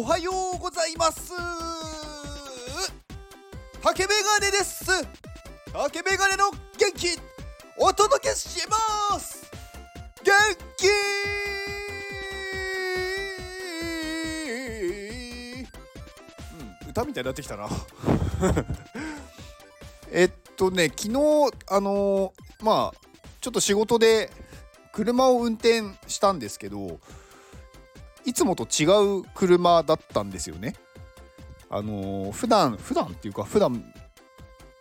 おはようございます。竹メガネです。竹メガネの元気お届けします。元気。うん歌みたいになってきたな。えっとね昨日あのー、まあちょっと仕事で車を運転したんですけどいつもと違う車だったんですよね。あのー、普段普段っていうか普段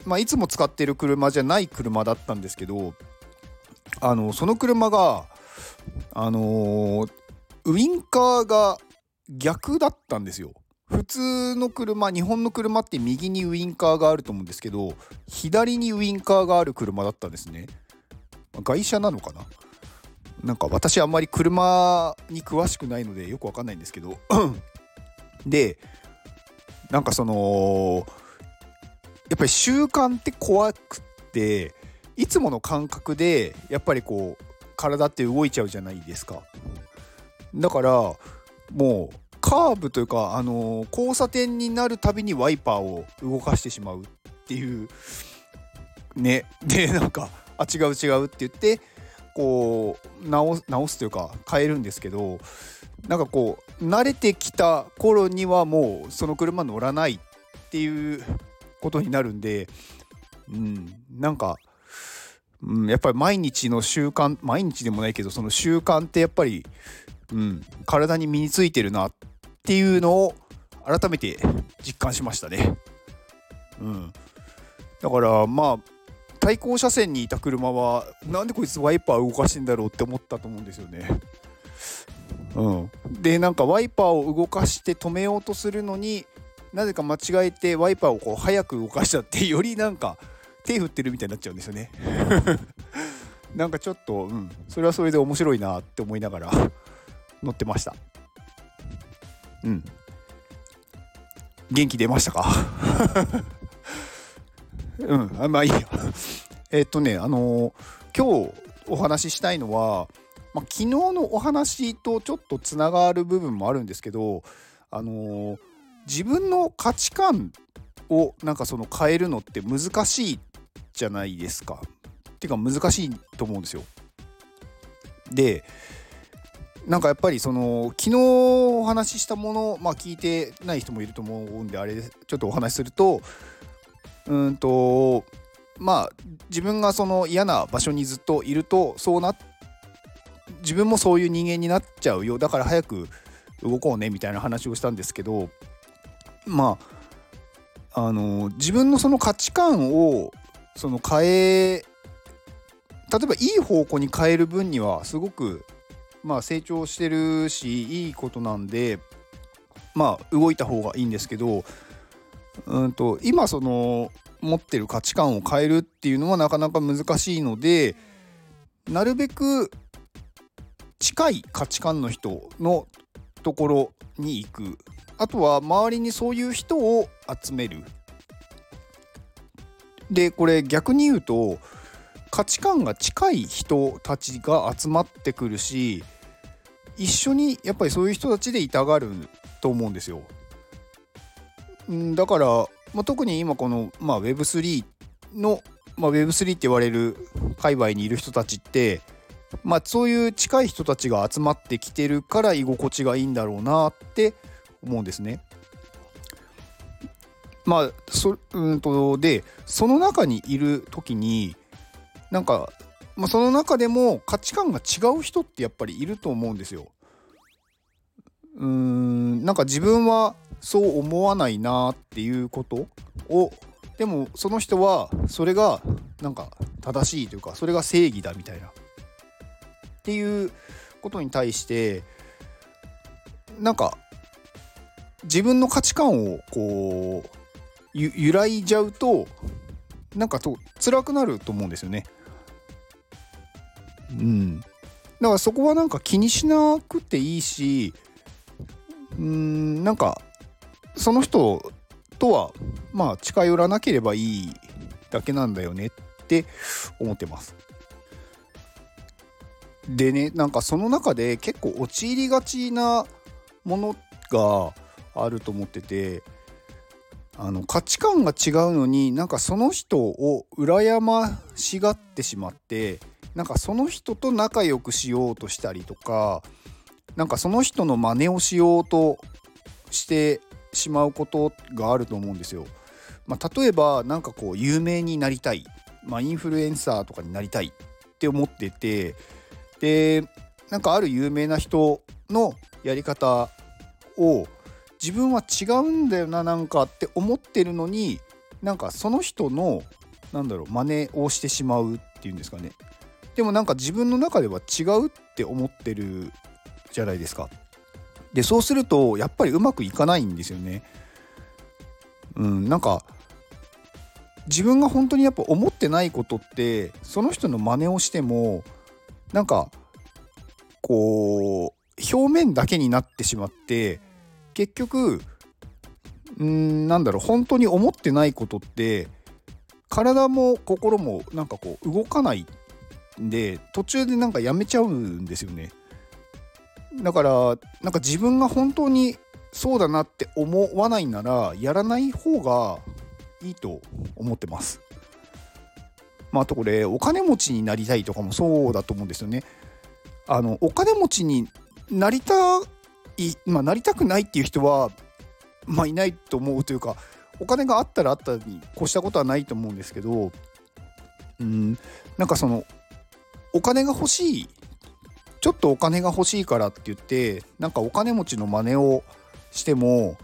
まあいつも使ってる車じゃない車だったんですけどあのその車があのー、ウインカーが逆だったんですよ。普通の車日本の車って右にウインカーがあると思うんですけど左にウインカーがある車だったんですね。外車なのかな？なんか私あんまり車に詳しくないのでよくわかんないんですけど でなんかそのやっぱり習慣って怖くっていつもの感覚でやっぱりこう体って動いちゃうじゃないですか。だからもうカーブというか、あの交差点になるたびにワイパーを動かしてしまうっていうね。でなんかあ違う違うって言ってこう直直すというか変えるんですけどなんかこう慣れてきた頃にはもうその車乗らないっていうことになるんで、うん、なんか、うん、やっぱり毎日の習慣毎日でもないけどその習慣ってやっぱり、うん、体に身についてるなっていうのを改めて実感しましたね。うん、だからまあ対向車線にいた車はなんでこいつワイパー動かしてんだろうって思ったと思うんですよね。うん、でなんかワイパーを動かして止めようとするのになぜか間違えてワイパーをこう早く動かしちゃってよりなんか手振ってるみたいになっちゃうんですよね。なんかちょっと、うん、それはそれで面白いなって思いながら乗ってました。うん。元気出ましたか？うん、あまあいいや。えっとね、あのー、今日お話ししたいのは、まあ、昨日のお話とちょっとつながる部分もあるんですけど、あのー、自分の価値観をなんかその変えるのって難しいじゃないですか。っていうか難しいと思うんですよ。でなんかやっぱりその昨日お話ししたものまあ聞いてない人もいると思うんであれちょっとお話しするとうんとまあ自分がその嫌な場所にずっといるとそうな自分もそういう人間になっちゃうよ。だから早く動こうねみたいな話をしたんですけどまああの自分のその価値観をその変え例えばいい方向に変える分にはすごくまあ成長してるしいいことなんでまあ動いた方がいいんですけどうんと今その持ってる価値観を変えるっていうのはなかなか難しいのでなるべく近い価値観の人のところに行くあとは周りにそういう人を集めるでこれ逆に言うと価値観が近い人たちが集まってくるし一緒にやっぱりそういう人たちでいたがると思うんですよ。んだから、まあ、特に今この、まあ、Web3 の、まあ、Web3 って言われる界隈にいる人たちって、まあ、そういう近い人たちが集まってきてるから居心地がいいんだろうなって思うんですね。まあそうんとでその中にいる時になんか、まあ、その中でも価値観が違う人ってやっぱりいると思うんですよ。うーんなんか自分はそう思わないなっていうことをでもその人はそれがなんか正しいというかそれが正義だみたいなっていうことに対してなんか自分の価値観をこう揺らいじゃうとなんかと辛くなると思うんですよね。うん。だからそこはなんか気にしなくていいしうんなんかその人とはまあ近寄らなければいいだけなんだよねって思ってます。でねなんかその中で結構陥りがちなものがあると思っててあの価値観が違うのになんかその人を羨ましがってしまってなんかその人と仲良くしようとしたりとかなんかその人の真似をしようとしてしまうことがあると思うんですよ。まあ、例えば何かこう有名になりたい、まあ、インフルエンサーとかになりたいって思ってて。でなんかある有名な人のやり方を自分は違うんだよななんかって思ってるのになんかその人のなんだろう真似をしてしまうっていうんですかね。でもなんか自分の中では違うって思ってるじゃないですか。でそうするとやっぱりうまくいかないんですよね。うんなんか自分が本当にやっぱ思ってないことってその人の真似をしてもなんかこう表面だけになってしまって結局うんなんだろう本当に思ってないことって体も心もなんかこう動かないんで途中でなんかやめちゃうんですよね。だからなんか自分が本当にそうだなって思わないならやらない方がいいと思ってます。まああとこれお金持ちになりたいとかもそうだと思うんですよね。あのお金持ちになりたい、まあ、なりたくないっていう人は、まあ、いないと思うというかお金があったらあったに越したことはないと思うんですけどうんなんかそのお金が欲しいょっとお金が欲しいからって言ってなんかお金持ちの真似をしても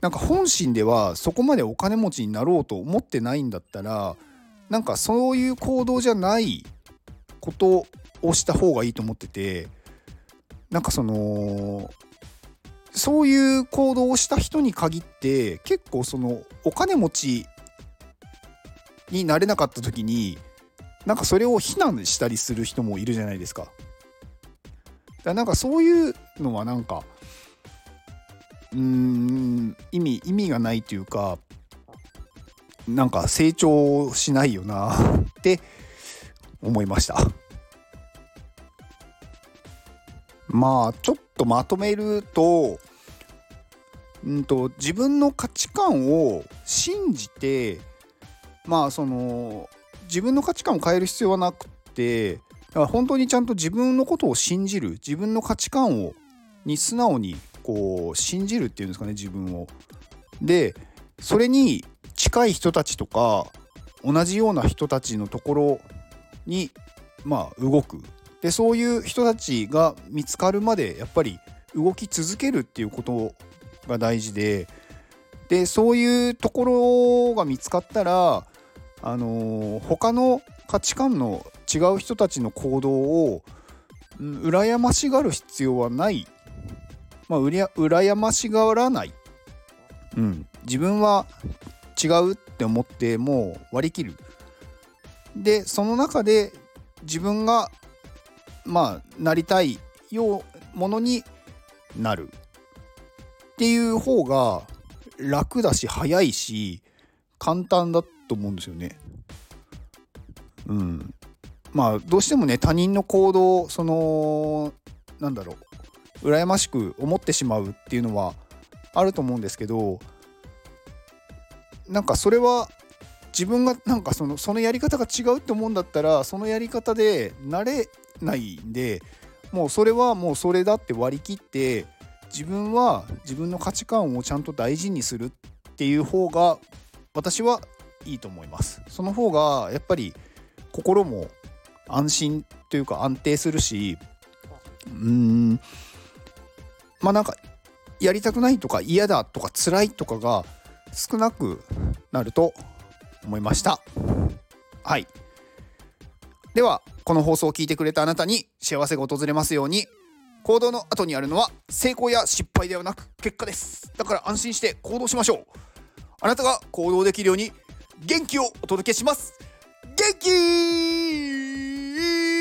なんか本心ではそこまでお金持ちになろうと思ってないんだったらなんかそういう行動じゃないことをした方がいいと思っててなんかそのそういう行動をした人に限って結構そのお金持ちになれなかった時になんかそれを非難したりする人もいるじゃないですか。だからなんかそういうのはなんかうん意味意味がないというかなんか成長しないよな って思いました。まあちょっとまとめると,、うんと、自分の価値観を信じてまあその自分の価値観を変える必要はなくてだから本当にちゃんと自分のことを信じる自分の価値観をに素直にこう信じるっていうんですかね自分を。でそれに近い人たちとか同じような人たちのところにまあ動くでそういう人たちが見つかるまでやっぱり動き続けるっていうことが大事ででそういうところが見つかったらあのー、他の価値観の違う人たちの行動を、うん、羨ましがる必要はない、まあ、うりゃ羨ましがらない、うん、自分は違うって思ってもう割り切る。でその中で自分がまあなりたいようものになる。っていう方が楽だし早いし簡単だと思うんですよね。うん。まあどうしてもね他人の行動そのなんだろう羨ましく思ってしまうっていうのはあると思うんですけどなんかそれは自分がなんかそのそのやり方が違うって思うんだったらそのやり方で慣れないんでもうそれはもうそれだって割り切って自分は自分の価値観をちゃんと大事にするっていう方が私はいいと思います。その方がやっぱり心も安心というか安定するしうーん。まあなんかやりたくないとか嫌だとか辛いとかが少なくなると思いました。はい。ではこの放送を聞いてくれたあなたに幸せが訪れますように行動の後にあるのは成功や失敗ではなく結果です。だから安心して行動しましょう。あなたが行動できるように元気をお届けします。元気 Peace.